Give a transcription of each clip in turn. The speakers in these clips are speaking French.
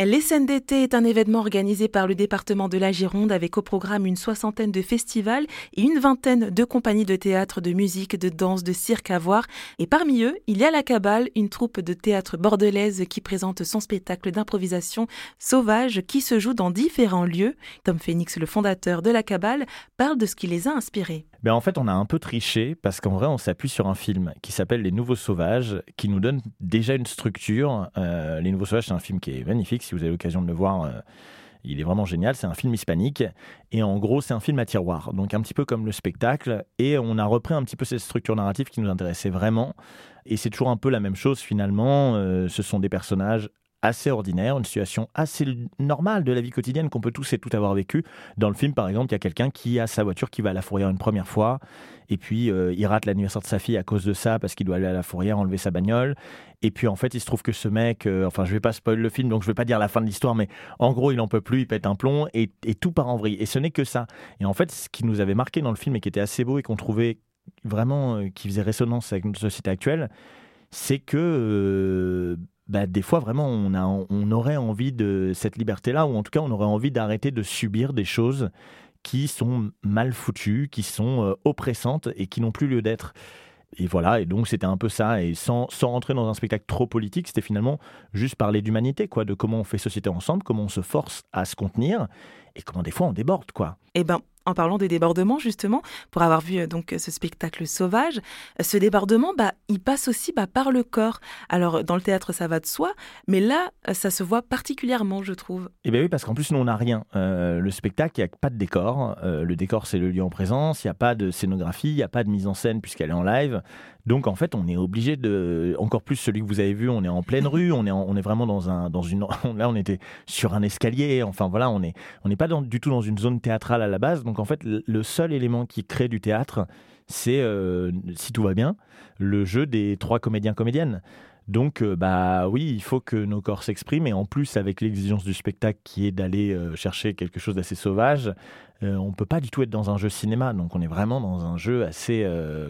D'été est un événement organisé par le département de la Gironde avec au programme une soixantaine de festivals et une vingtaine de compagnies de théâtre, de musique, de danse, de cirque à voir. Et parmi eux, il y a la Cabale, une troupe de théâtre bordelaise qui présente son spectacle d'improvisation sauvage qui se joue dans différents lieux. Tom Phoenix, le fondateur de la Cabale, parle de ce qui les a inspirés. Ben en fait, on a un peu triché parce qu'en vrai, on s'appuie sur un film qui s'appelle Les Nouveaux Sauvages, qui nous donne déjà une structure. Euh, Les Nouveaux Sauvages, c'est un film qui est magnifique. Si vous avez l'occasion de le voir, euh, il est vraiment génial. C'est un film hispanique. Et en gros, c'est un film à tiroir. Donc, un petit peu comme le spectacle. Et on a repris un petit peu cette structure narrative qui nous intéressait vraiment. Et c'est toujours un peu la même chose finalement. Euh, ce sont des personnages assez ordinaire, une situation assez normale de la vie quotidienne qu'on peut tous et toutes avoir vécu. Dans le film, par exemple, il y a quelqu'un qui a sa voiture qui va à la fourrière une première fois, et puis euh, il rate l'anniversaire de sa fille à cause de ça, parce qu'il doit aller à la fourrière enlever sa bagnole. Et puis en fait, il se trouve que ce mec, euh, enfin je vais pas spoiler le film, donc je vais pas dire la fin de l'histoire, mais en gros, il en peut plus, il pète un plomb, et, et tout part en vrille. Et ce n'est que ça. Et en fait, ce qui nous avait marqué dans le film et qui était assez beau et qu'on trouvait vraiment, euh, qui faisait résonance avec notre société actuelle, c'est que bah, des fois vraiment on, a, on aurait envie de cette liberté-là, ou en tout cas on aurait envie d'arrêter de subir des choses qui sont mal foutues, qui sont euh, oppressantes et qui n'ont plus lieu d'être. Et voilà, et donc c'était un peu ça, et sans, sans rentrer dans un spectacle trop politique, c'était finalement juste parler d'humanité, quoi, de comment on fait société ensemble, comment on se force à se contenir, et comment des fois on déborde, quoi. Eh ben, en parlant des débordements justement, pour avoir vu euh, donc ce spectacle sauvage, ce débordement, bah, il passe aussi bah, par le corps. Alors dans le théâtre, ça va de soi, mais là, ça se voit particulièrement, je trouve. Eh bien oui, parce qu'en plus, nous, on n'a rien. Euh, le spectacle, il n'y a pas de décor. Euh, le décor, c'est le lieu en présence. Il n'y a pas de scénographie, il n'y a pas de mise en scène puisqu'elle est en live. Donc en fait, on est obligé de, encore plus celui que vous avez vu, on est en pleine rue, on est, on est vraiment dans un, dans une, là on était sur un escalier. Enfin voilà, on on n'est pas du tout dans une zone théâtrale à la base. Donc en fait, le seul élément qui crée du théâtre, c'est, euh, si tout va bien, le jeu des trois comédiens comédiennes. Donc, euh, bah oui, il faut que nos corps s'expriment et en plus avec l'exigence du spectacle qui est d'aller euh, chercher quelque chose d'assez sauvage, on on peut pas du tout être dans un jeu cinéma. Donc, on est vraiment dans un jeu assez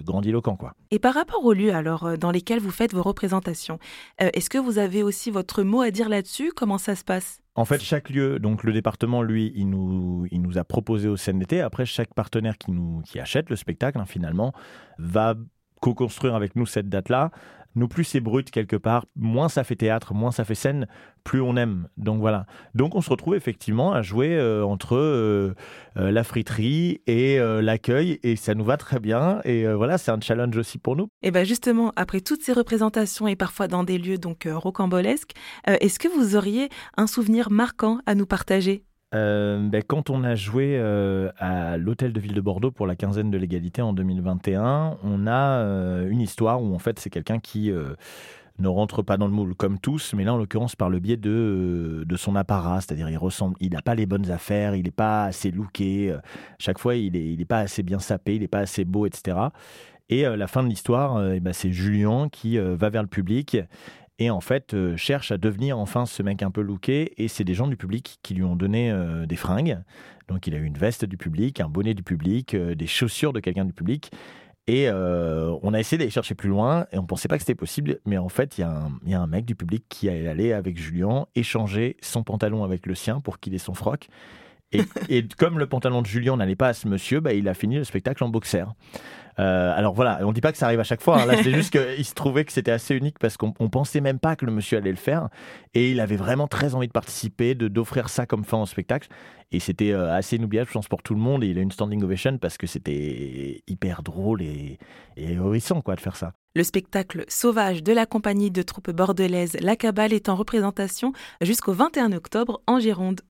grandiloquent, quoi. Et par rapport aux lieux alors dans lesquels vous faites vos représentations, est-ce que vous avez aussi votre mot à dire là-dessus? Comment ça se passe? En fait, chaque lieu, donc le département, lui, il nous, il nous a proposé au CNDT. Après, chaque partenaire qui, nous, qui achète le spectacle, hein, finalement, va co-construire avec nous cette date-là nous plus c'est brut quelque part, moins ça fait théâtre, moins ça fait scène, plus on aime. Donc voilà. Donc on se retrouve effectivement à jouer euh, entre euh, euh, la friterie et l'accueil et ça nous va très bien. Et voilà, c'est un challenge aussi pour nous. Et bien justement, après toutes ces représentations et parfois dans des lieux donc rocambolesques, est-ce que vous auriez un souvenir marquant à nous partager? Euh, ben, quand on a joué euh, à l'hôtel de ville de Bordeaux pour la quinzaine de l'égalité en 2021, on a euh, une histoire où en fait c'est quelqu'un qui ne rentre pas dans le moule comme tous, mais là en l'occurrence par le biais de, son apparat, c'est-à-dire il ressemble, il n'a pas les bonnes affaires, il n'est pas assez looké, chaque fois il n'est pas assez bien sapé, il n'est pas assez beau, etc. Et la fin de l'histoire, ben, c'est Julien qui va vers le public et en fait euh, cherche à devenir enfin ce mec un peu looké et c'est des gens du public qui lui ont donné euh, des fringues. Donc il a eu une veste du public un bonnet du public euh, des chaussures de quelqu'un du public et on a essayé d'aller chercher plus loin et on pensait pas que c'était possible mais en fait il y, a un mec du public qui est allé avec Julien échanger son pantalon avec le sien pour qu'il ait son froc et, comme le pantalon de Julien n'allait pas à ce monsieur, bah, il a fini le spectacle en boxer. Euh, alors voilà, on dit pas que ça arrive à chaque fois. Hein. Là, c'est juste qu'il se trouvait que c'était assez unique parce qu'on pensait même pas que le monsieur allait le faire. Et il avait vraiment très envie de participer, de d'offrir ça comme fin au spectacle. Et c'était euh, assez inoubliable, je pense, pour tout le monde. Et il a une standing ovation parce que c'était hyper drôle et, et quoi, de faire ça. Le spectacle sauvage de la compagnie de troupes bordelaise La Cabale est en représentation jusqu'au 21 octobre en Gironde.